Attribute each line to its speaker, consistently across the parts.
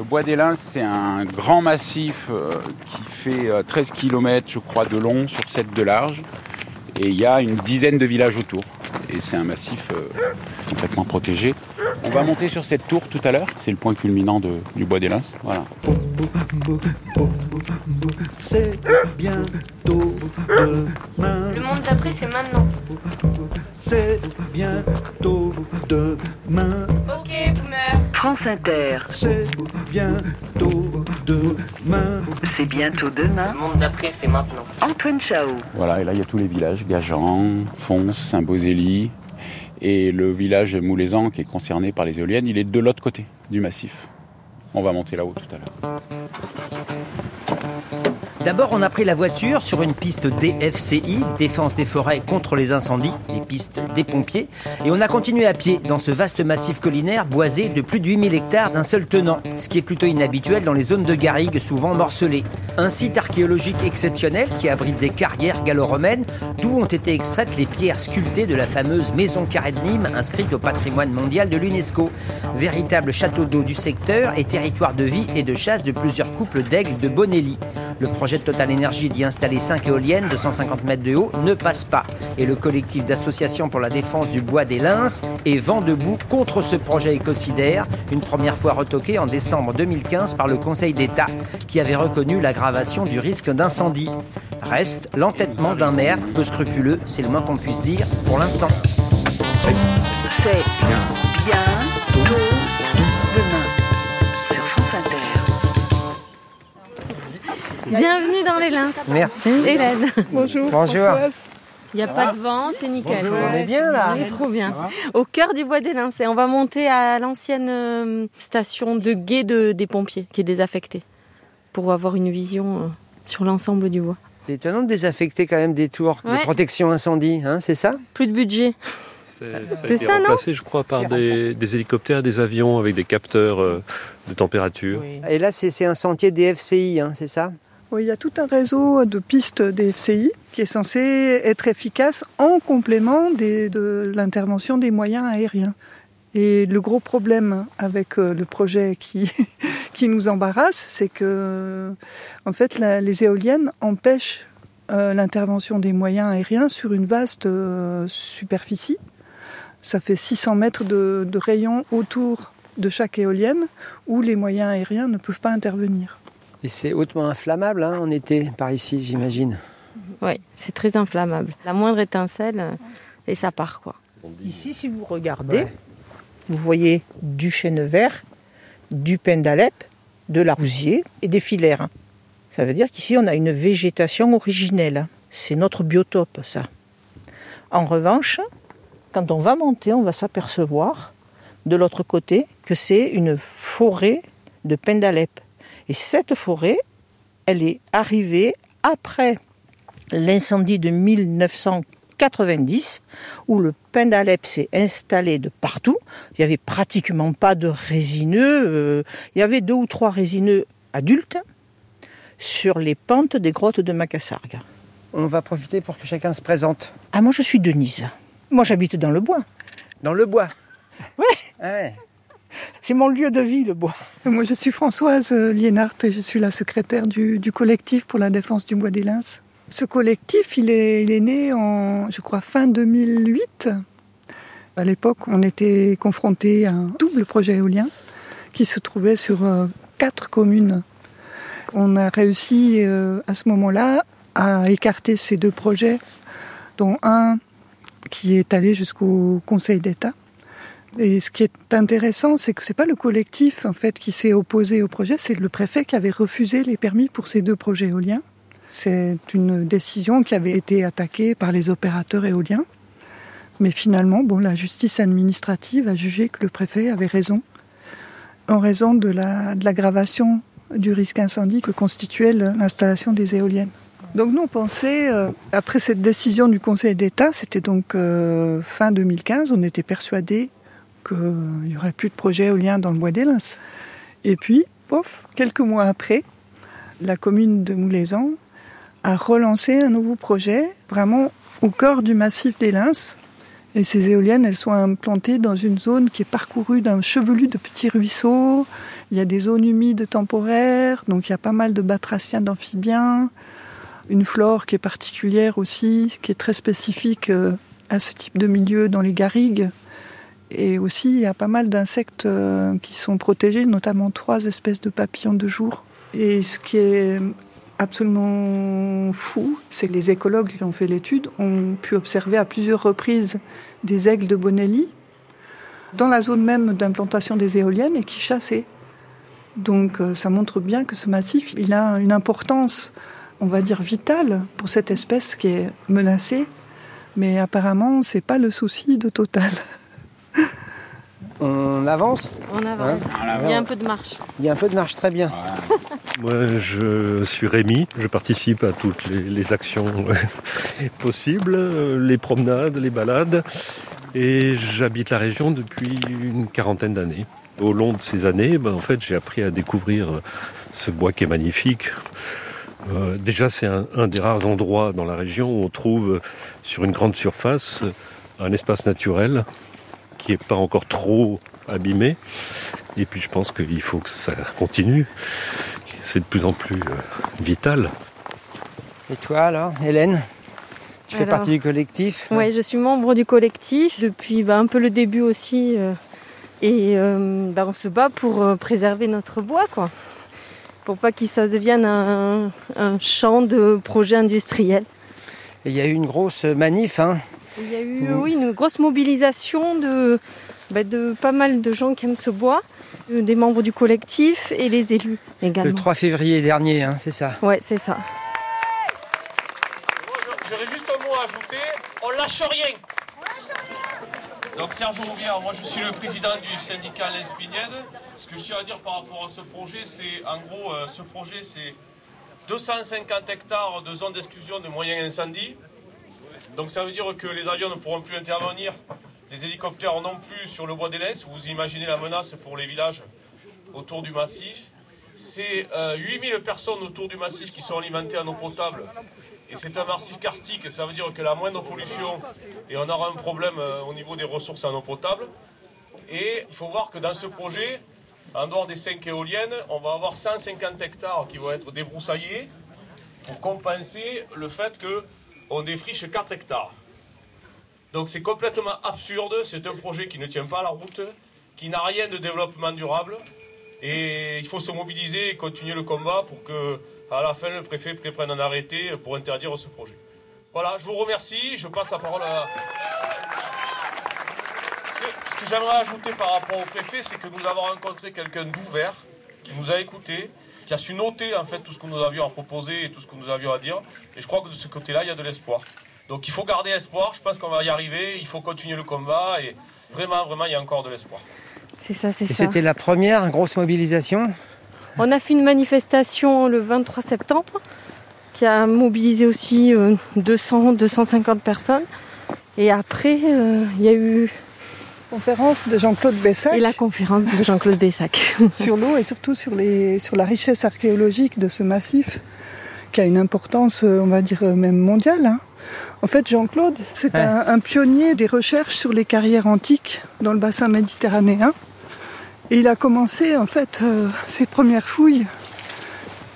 Speaker 1: Le bois des Lins, c'est un grand massif euh, qui fait 13 km, je crois, de long sur 7 de large. Et il y a une dizaine de villages autour. Et c'est un massif complètement protégé. On va monter sur cette tour tout à l'heure. C'est le point culminant du bois des Lins. Voilà.
Speaker 2: C'est bientôt demain.
Speaker 3: Le monde d'après, c'est maintenant.
Speaker 2: C'est bientôt demain.
Speaker 3: Ok, boomer.
Speaker 4: France Inter.
Speaker 2: C'est bientôt demain.
Speaker 4: C'est bientôt demain.
Speaker 3: Le monde d'après, c'est maintenant.
Speaker 4: Antoine Chao.
Speaker 1: Voilà, et là il y a tous les villages, Gajan, Fons, Saint-Bosély. Et le village Moulaisan, qui est concerné par les éoliennes, il est de l'autre côté du massif. On va monter là-haut tout à l'heure.
Speaker 5: D'abord, on a pris la voiture sur une piste DFCI, Défense des forêts contre les incendies, les pistes des pompiers, et on a continué à pied dans ce vaste massif collinaire boisé de plus de 8000 hectares d'un seul tenant, ce qui est plutôt inhabituel dans les zones de garrigues souvent morcelées. Un site archéologique exceptionnel qui abrite des carrières gallo-romaines, d'où ont été extraites les pierres sculptées de la fameuse maison carrée de Nîmes inscrite au patrimoine mondial de l'UNESCO. Véritable château d'eau du secteur et territoire de vie et de chasse de plusieurs couples d'aigles de Bonelli. Le projet de Total Énergie d'y installer 5 éoliennes de 150 mètres de haut ne passe pas. Et le collectif d'associations pour la défense du bois des Lins est vent debout contre ce projet écocidaire, une première fois retoqué en décembre 2015 par le Conseil d'État, qui avait reconnu l'aggravation du risque d'incendie. Reste l'entêtement d'un maire peu scrupuleux, c'est le moins qu'on puisse dire pour l'instant.
Speaker 6: Bienvenue dans les Lins.
Speaker 5: Merci.
Speaker 6: Hélène.
Speaker 7: Bonjour.
Speaker 5: Bonjour.
Speaker 6: Il n'y a pas de vent, c'est nickel.
Speaker 5: On est bien là.
Speaker 6: On est trop bien. Au cœur du bois des Lins. Et on va monter à l'ancienne euh, station de guet de- des pompiers, qui est désaffectée, pour avoir une vision euh, sur l'ensemble du bois.
Speaker 5: C'est étonnant de désaffecter quand même des tours
Speaker 6: Ouais.
Speaker 5: de protection incendie, hein, c'est ça?
Speaker 6: Plus de budget.
Speaker 8: C'est- Ça a
Speaker 6: C'est
Speaker 8: été
Speaker 6: ça, non
Speaker 8: remplacé, je crois, par des, des hélicoptères, des avions avec des capteurs euh, de température.
Speaker 5: Et là, c'est c'est un sentier DFCI, hein, c'est ça?
Speaker 7: Il y a tout un réseau de pistes des FCI qui est censé être efficace en complément de l'intervention des moyens aériens. Et le gros problème avec euh, le projet qui, qui nous embarrasse, c'est que en fait, les éoliennes empêchent euh, l'intervention des moyens aériens sur une vaste euh, superficie. Ça fait 600 mètres de rayon autour de chaque éolienne où les moyens aériens ne peuvent pas intervenir.
Speaker 5: Et c'est hautement inflammable hein, en été par ici, j'imagine.
Speaker 6: Oui, c'est très inflammable. La moindre étincelle, euh, et ça part, quoi.
Speaker 9: Ici, si vous regardez,
Speaker 5: Ouais.
Speaker 9: vous voyez du chêne vert, du pin d'Alep, de la rousier et des filaires. Ça veut dire qu'ici, on a une végétation originelle. C'est notre biotope, ça. En revanche, quand on va monter, on va s'apercevoir de l'autre côté que c'est une forêt de pin d'Alep. Et cette forêt, elle est arrivée après l'incendie de 1990 où le pin d'Alep s'est installé de partout. Il n'y avait pratiquement pas de résineux. euh, il y avait deux ou trois résineux adultes sur les pentes des grottes de Macassargue.
Speaker 5: On va profiter pour que chacun se présente.
Speaker 9: Ah, moi je suis Denise. Moi j'habite dans le bois.
Speaker 5: Dans le bois
Speaker 9: Ouais.
Speaker 5: Ah ouais.
Speaker 9: C'est mon lieu de vie, le bois.
Speaker 7: Moi, je suis Françoise Liénart et je suis la secrétaire du, collectif pour la défense du bois des Lins. Ce collectif, il est, il est né en, je crois, fin 2008. À l'époque, on était confronté à un double projet éolien qui se trouvait sur euh, quatre communes. On a réussi euh, à ce moment-là à écarter ces deux projets, dont un qui est allé jusqu'au Conseil d'État. Et ce qui est intéressant, c'est que c'est pas le collectif en fait qui s'est opposé au projet, c'est le préfet qui avait refusé les permis pour ces deux projets éoliens. C'est une décision qui avait été attaquée par les opérateurs éoliens. Mais finalement, bon, la justice administrative a jugé que le préfet avait raison en raison de la- l'aggravation du risque incendie que constituait l'installation des éoliennes. Donc nous, on pensait, euh, après cette décision du Conseil d'État, c'était donc euh, fin 2015, on était persuadés qu'il n'y aurait plus de projet éolien dans le bois des Lins. Et puis, pof, quelques mois après, la commune de Moulaisan a relancé un nouveau projet, vraiment au cœur du massif des Lins. Et ces éoliennes, elles sont implantées dans une zone qui est parcourue d'un chevelu de petits ruisseaux. Il y a des zones humides temporaires, donc il y a pas mal de batraciens d'amphibiens. Une flore qui est particulière aussi, qui est très spécifique euh, à ce type de milieu dans les garrigues. Et aussi, il y a pas mal d'insectes euh, qui sont protégés, notamment trois espèces de papillons de jour. Et ce qui est absolument fou, c'est que les écologues qui ont fait l'étude ont pu observer à plusieurs reprises des aigles de Bonelli dans la zone même d'implantation des éoliennes et qui chassaient. Donc euh, ça montre bien que ce massif, il a une importance, on va dire, vitale pour cette espèce qui est menacée. Mais apparemment, c'est pas le souci de Total.
Speaker 5: On avance
Speaker 6: On avance.
Speaker 5: Hein
Speaker 6: Il y a un peu de marche.
Speaker 5: Il y a un peu de marche, très bien.
Speaker 8: Moi, je suis Rémi. Je participe à toutes les, les actions possibles, les promenades, les balades. Et j'habite la région depuis une quarantaine d'années. Au long de ces années, ben, en fait, j'ai appris à découvrir ce bois qui est magnifique. Euh, déjà, c'est un, un des rares endroits dans la région où on trouve euh, sur une grande surface euh, un espace naturel qui n'est pas encore trop abîmé. Et puis, je pense qu'il faut que ça continue. C'est de plus en plus euh, vital.
Speaker 5: Et toi alors, Hélène? Tu fais
Speaker 6: Alors,
Speaker 5: partie du collectif?
Speaker 6: Ouais, je suis membre du collectif depuis bah, un peu le début aussi. euh, et euh, bah, on se bat pour euh, préserver notre bois, quoi. Pour pas qu'il ça devienne un, un champ de projets industriels.
Speaker 5: Et il y a eu une grosse manif, hein
Speaker 6: Il y a eu oui, une grosse mobilisation de, bah, de pas mal de gens qui aiment ce bois, euh, des membres du collectif et les élus également.
Speaker 5: le 3 février dernier, hein, c'est ça.
Speaker 6: Ouais, c'est ça.
Speaker 10: J'aurais juste un mot à ajouter. On lâche rien. Donc Serge Rouvière, moi je suis le président du syndicat L'Espignède. Ce que je tiens à dire par rapport à ce projet, c'est en gros, euh, ce projet c'est 250 hectares de zone d'exclusion de moyens incendies. Donc ça veut dire que les avions ne pourront plus intervenir, les hélicoptères non plus sur le bois des. Vous imaginez la menace pour les villages autour du massif. C'est euh, 8000 personnes autour du massif qui sont alimentées en eau potable. Et c'est un massif karstique, ça veut dire que la moindre pollution, et on aura un problème euh, au niveau des ressources en eau potable. Et il faut voir que dans ce projet, en dehors des 5 éoliennes, on va avoir 150 hectares qui vont être débroussaillés pour compenser le fait qu'on défriche 4 hectares. Donc c'est complètement absurde, c'est un projet qui ne tient pas la route, qui n'a rien de développement durable. Et il faut se mobiliser et continuer le combat pour que, à la fin, le préfet prenne un arrêté pour interdire ce projet. Voilà, je vous remercie. Je passe la parole à. Ce que j'aimerais ajouter par rapport au préfet, c'est que nous avons rencontré quelqu'un d'ouvert, qui nous a écoutés, qui a su noter en fait tout ce que nous avions à proposer et tout ce que nous avions à dire. Et je crois que de ce côté-là, il y a de l'espoir. Donc il faut garder espoir. Je pense qu'on va y arriver. Il faut continuer le combat et vraiment, vraiment, il y a encore de l'espoir.
Speaker 6: C'est ça, c'est
Speaker 5: Et
Speaker 6: ça.
Speaker 5: c'était la première grosse mobilisation?
Speaker 6: On a fait une manifestation le 23 septembre qui a mobilisé aussi euh, 200, 250 personnes. Et après, euh, il y a eu
Speaker 7: Conférence de Jean-Claude Bessac.
Speaker 6: et la conférence de Jean-Claude Bessac.
Speaker 7: sur l'eau et surtout sur, les, sur la richesse archéologique de ce massif, qui a une importance, euh, on va dire, euh, même mondiale. hein. En fait, Jean-Claude, c'est
Speaker 5: Ouais.
Speaker 7: un, un pionnier des recherches sur les carrières antiques dans le bassin méditerranéen. Et il a commencé, en fait, euh, ses premières fouilles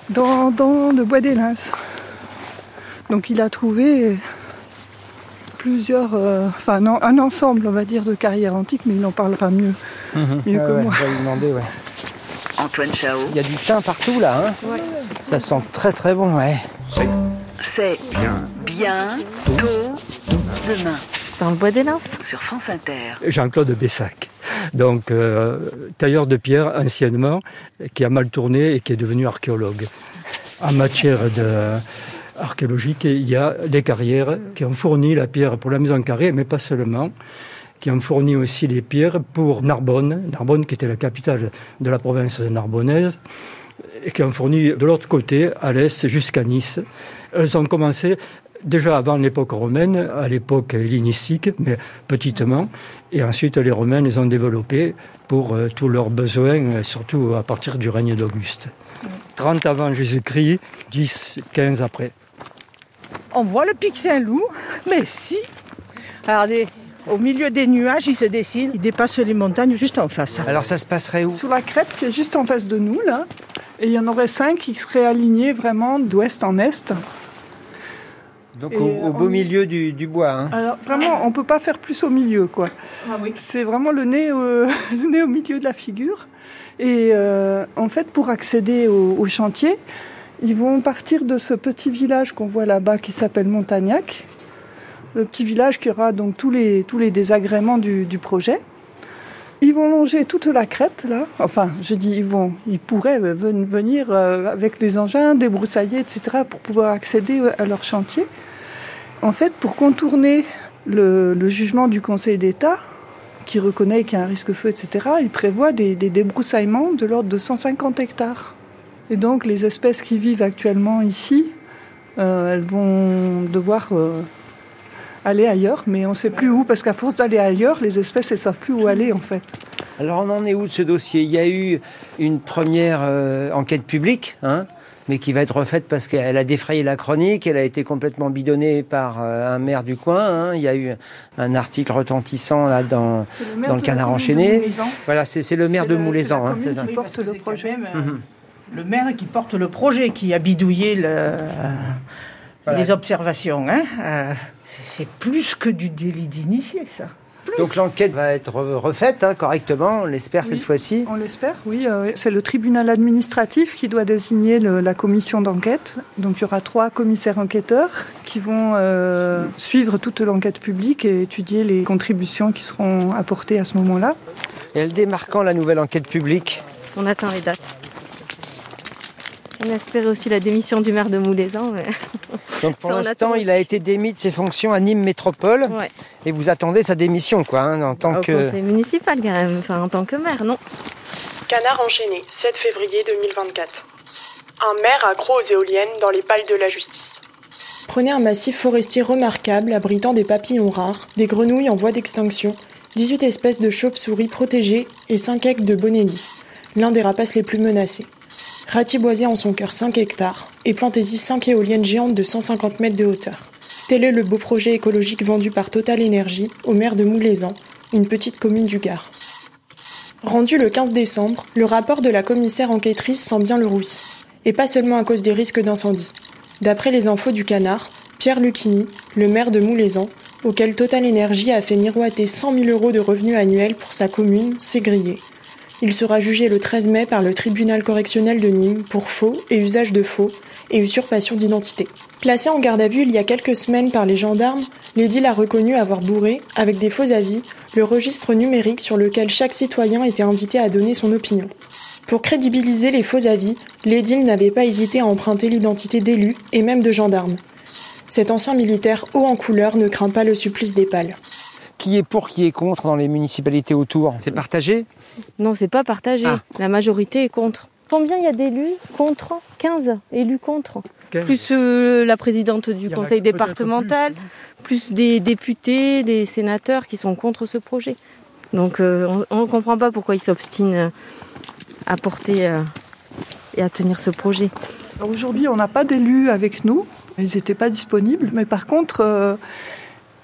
Speaker 7: dans, dans le bois des Lins. Donc il a trouvé plusieurs, euh, enfin non, un ensemble, on va dire, de carrières antiques, mais il en parlera mieux, mieux
Speaker 5: Ouais,
Speaker 7: que
Speaker 5: ouais,
Speaker 7: moi.
Speaker 5: je vais lui demander, ouais.
Speaker 4: Antoine Chao,
Speaker 5: Il y a du thym partout là, hein
Speaker 6: Ouais.
Speaker 5: Ça sent très très bon, ouais.
Speaker 4: c'est bientôt demain
Speaker 6: Dans le bois des Lins.
Speaker 4: sur France Inter.
Speaker 11: Jean-Claude Bessac. Donc, euh, tailleur de pierre anciennement, qui a mal tourné et qui est devenu archéologue. En matière de archéologique, il y a les carrières qui ont fourni la pierre pour la maison carrée, mais pas seulement, qui ont fourni aussi les pierres pour Narbonne, Narbonne qui était la capitale de la province narbonnaise, et qui ont fourni de l'autre côté, à l'est, jusqu'à Nice. Elles ont commencé déjà avant l'époque romaine, à l'époque hellénistique, mais petitement. Et ensuite, les Romains les ont développés pour euh, tous leurs besoins, surtout à partir du règne d'Auguste. 30 avant Jésus-Christ, 10, 15 après.
Speaker 9: On voit le pic Saint-Loup, mais si. Regardez, Au milieu des nuages, il se dessine, il dépasse les montagnes juste en face.
Speaker 5: Alors ça se passerait où?
Speaker 7: Sur la crête qui est juste en face de nous, là. Et il y en aurait cinq qui seraient alignés vraiment d'ouest en est.
Speaker 5: Donc
Speaker 7: Et
Speaker 5: au, au beau
Speaker 7: on-
Speaker 5: milieu du, du bois. hein.
Speaker 7: Alors vraiment, on peut pas faire plus au milieu, quoi. C'est vraiment le nez, au- le nez au milieu de la figure. Et euh, en fait, pour accéder au, au chantier, ils vont partir de ce petit village qu'on voit là-bas qui s'appelle Montagnac. Le petit village qui aura donc tous les, désagréments du, projet. Ils vont longer toute la crête, là. Enfin, je dis ils vont, ils pourraient ven- venir euh, avec les engins, débroussailler, etc., pour pouvoir accéder euh, à leur chantier. En fait, pour contourner le, le jugement du Conseil d'État, qui reconnaît qu'il y a un risque feu, etc., il prévoit des, des débroussaillements de l'ordre de 150 hectares. Et donc, les espèces qui vivent actuellement ici, euh, elles vont devoir euh, aller ailleurs, mais on ne sait plus où, parce qu'à force d'aller ailleurs, les espèces, elles ne savent plus où aller, en fait.
Speaker 5: Alors on en est où de ce dossier? Il y a eu une première euh, enquête publique, hein, mais qui va être refaite parce qu'elle a défrayé la chronique, elle a été complètement bidonnée par euh, un maire du coin. hein. Il y a eu un article retentissant là dans,
Speaker 7: le
Speaker 5: dans le canard enchaîné. Voilà, c'est le maire de
Speaker 9: le-
Speaker 5: Moulezan. hein,
Speaker 9: porte le projet. Le maire qui porte le projet, qui a bidouillé le- euh,
Speaker 5: Voilà.
Speaker 9: les observations. Hein. Euh, c'est plus que du délit d'initié, ça.
Speaker 5: Donc l'enquête va être re- refaite hein, correctement, on l'espère
Speaker 7: Oui.
Speaker 5: cette fois-ci.
Speaker 7: On l'espère, oui. euh, c'est le tribunal administratif qui doit désigner le- la commission d'enquête. Donc il y aura trois commissaires enquêteurs qui vont euh, suivre toute l'enquête publique et étudier les contributions qui seront apportées à ce moment-là.
Speaker 5: Et elle démarre quand la nouvelle enquête publique?
Speaker 6: On attend les dates. On espérait aussi la démission du maire de Moulezan. Mais...
Speaker 5: Donc pour l'instant, il a été démis de ses fonctions à Nîmes Métropole
Speaker 6: Ouais.
Speaker 5: et vous attendez sa démission quoi, hein, en tant
Speaker 6: Au
Speaker 5: que...
Speaker 6: conseil municipal, quand même. Enfin, en tant que maire, non?
Speaker 12: Canard enchaîné, 7 février 2024. Un maire accro aux éoliennes dans les pales de la justice. Prenez un massif forestier remarquable abritant des papillons rares, des grenouilles en voie d'extinction, 18 espèces de chauves-souris protégées et 5 aigles de bonelli, l'un des rapaces les plus menacés. Ratiboisez en son cœur 5 hectares et plantez-y 5 éoliennes géantes de 150 mètres de hauteur. Tel est le beau projet écologique vendu par Total Énergie au maire de Moulezan, une petite commune du Gard. Rendu le 15 décembre, le rapport de la commissaire enquêtrice sent bien le roussi. Et pas seulement à cause des risques d'incendie. D'après les infos du canard, Pierre Lucchini, le maire de Moulezan, auquel Total Énergie a fait miroiter 100 000 euros de revenus annuels pour sa commune, s'est grillé. Il sera jugé le 13 mai par le tribunal correctionnel de Nîmes pour faux et usage de faux et usurpation d'identité. Placé en garde à vue il y a quelques semaines par les gendarmes, l'édile a reconnu avoir bourré, avec des faux avis, le registre numérique sur lequel chaque citoyen était invité à donner son opinion. Pour crédibiliser les faux avis, l'édile n'avait pas hésité à emprunter l'identité d'élus et même de gendarmes. Cet ancien militaire haut en couleur ne craint pas le supplice des pales.
Speaker 5: Qui est pour, qui est contre dans les municipalités autour C'est partagé?
Speaker 6: Non, c'est pas partagé.
Speaker 5: Ah.
Speaker 6: La majorité est contre. Combien il y a d'élus contre? 15 élus contre. Plus euh, la présidente du conseil départemental, plus. des députés, des sénateurs qui sont contre ce projet. Donc euh, on ne comprend pas pourquoi ils s'obstinent à porter euh, et à tenir ce projet.
Speaker 7: Aujourd'hui, on n'a pas d'élus avec nous. Ils n'étaient pas disponibles. Mais par contre, euh,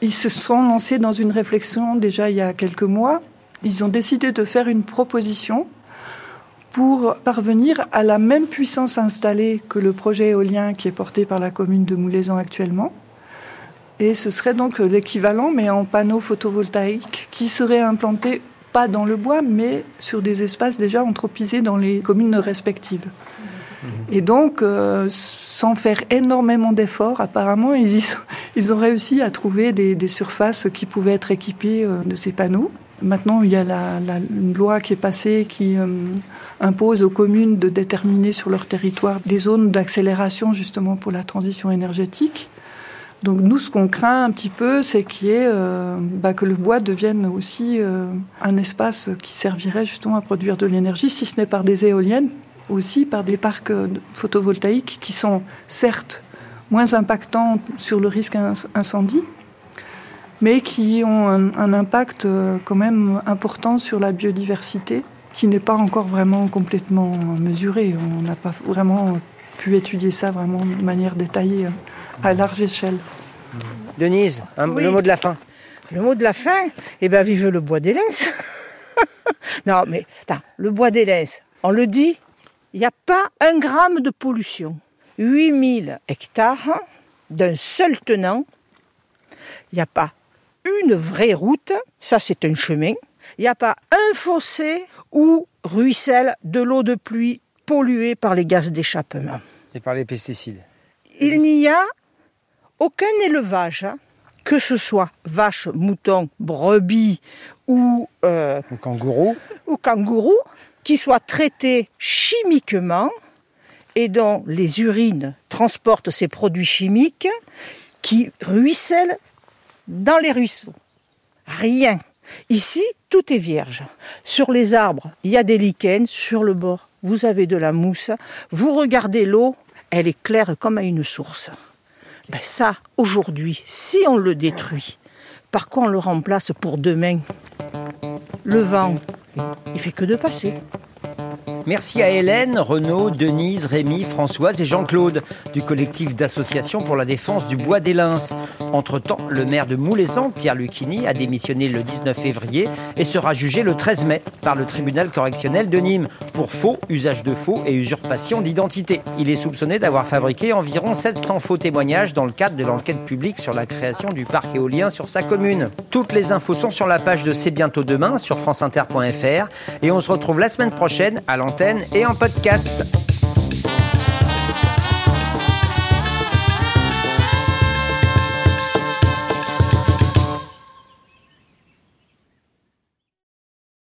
Speaker 7: ils se sont lancés dans une réflexion déjà il y a quelques mois. Ils ont décidé de faire une proposition pour parvenir à la même puissance installée que le projet éolien qui est porté par la commune de Moulezan actuellement. Et ce serait donc l'équivalent, mais en panneaux photovoltaïques, qui seraient implantés pas dans le bois, mais sur des espaces déjà anthropisés dans les communes respectives. Et donc, euh, sans faire énormément d'efforts, apparemment, ils, y sont- ils ont réussi à trouver des, des surfaces qui pouvaient être équipées euh, de ces panneaux. Maintenant, il y a la, la- une loi qui est passée qui euh, impose aux communes de déterminer sur leur territoire des zones d'accélération justement pour la transition énergétique. Donc nous, ce qu'on craint un petit peu, c'est qu'il euh, bah, que le bois devienne aussi euh, un espace qui servirait justement à produire de l'énergie, si ce n'est par des éoliennes, aussi par des parcs euh, photovoltaïques qui sont certes moins impactants sur le risque inc- incendie, mais qui ont un, un impact euh, quand même important sur la biodiversité, qui n'est pas encore vraiment complètement mesuré. On n'a pas vraiment pu étudier ça vraiment de manière détaillée euh, à large échelle.
Speaker 5: Denise, un-
Speaker 9: Oui.
Speaker 5: le mot de la fin.
Speaker 9: Le mot de la fin, eh ben vive le bois des non, mais attends, le bois des on le dit, il n'y a pas un gramme de pollution. 8000 hectares d'un seul tenant. Il n'y a pas une vraie route, ça c'est un chemin. Il n'y a pas un fossé où ruisselle de l'eau de pluie polluée par les gaz d'échappement.
Speaker 5: Et par les pesticides.
Speaker 9: Il n'y a aucun élevage, hein, que ce soit vache, mouton, brebis ou, euh,
Speaker 5: kangourou.
Speaker 9: ou kangourou, qui soit traité chimiquement et dont les urines transportent ces produits chimiques qui ruissellent dans les ruisseaux. Rien. Ici, tout est vierge. Sur les arbres, il y a des lichens. Sur le bord, vous avez de la mousse. Vous regardez l'eau, elle est claire comme à une source. Ben ça, aujourd'hui, si on le détruit, par quoi on le remplace pour demain? Le vent, il fait que de passer.
Speaker 5: Merci à Hélène, Renaud, Denise, Rémi, Françoise et Jean-Claude du collectif d'associations pour la défense du bois des Lins. Entre-temps, le maire de Moulezan, Pierre Lucchini, a démissionné le 19 février et sera jugé le 13 mai par le tribunal correctionnel de Nîmes pour faux, usage de faux et usurpation d'identité. Il est soupçonné d'avoir fabriqué environ 700 faux témoignages dans le cadre de l'enquête publique sur la création du parc éolien sur sa commune. Toutes les infos sont sur la page de C'est bientôt demain sur franceinter.fr et on se retrouve la semaine prochaine à et en podcast.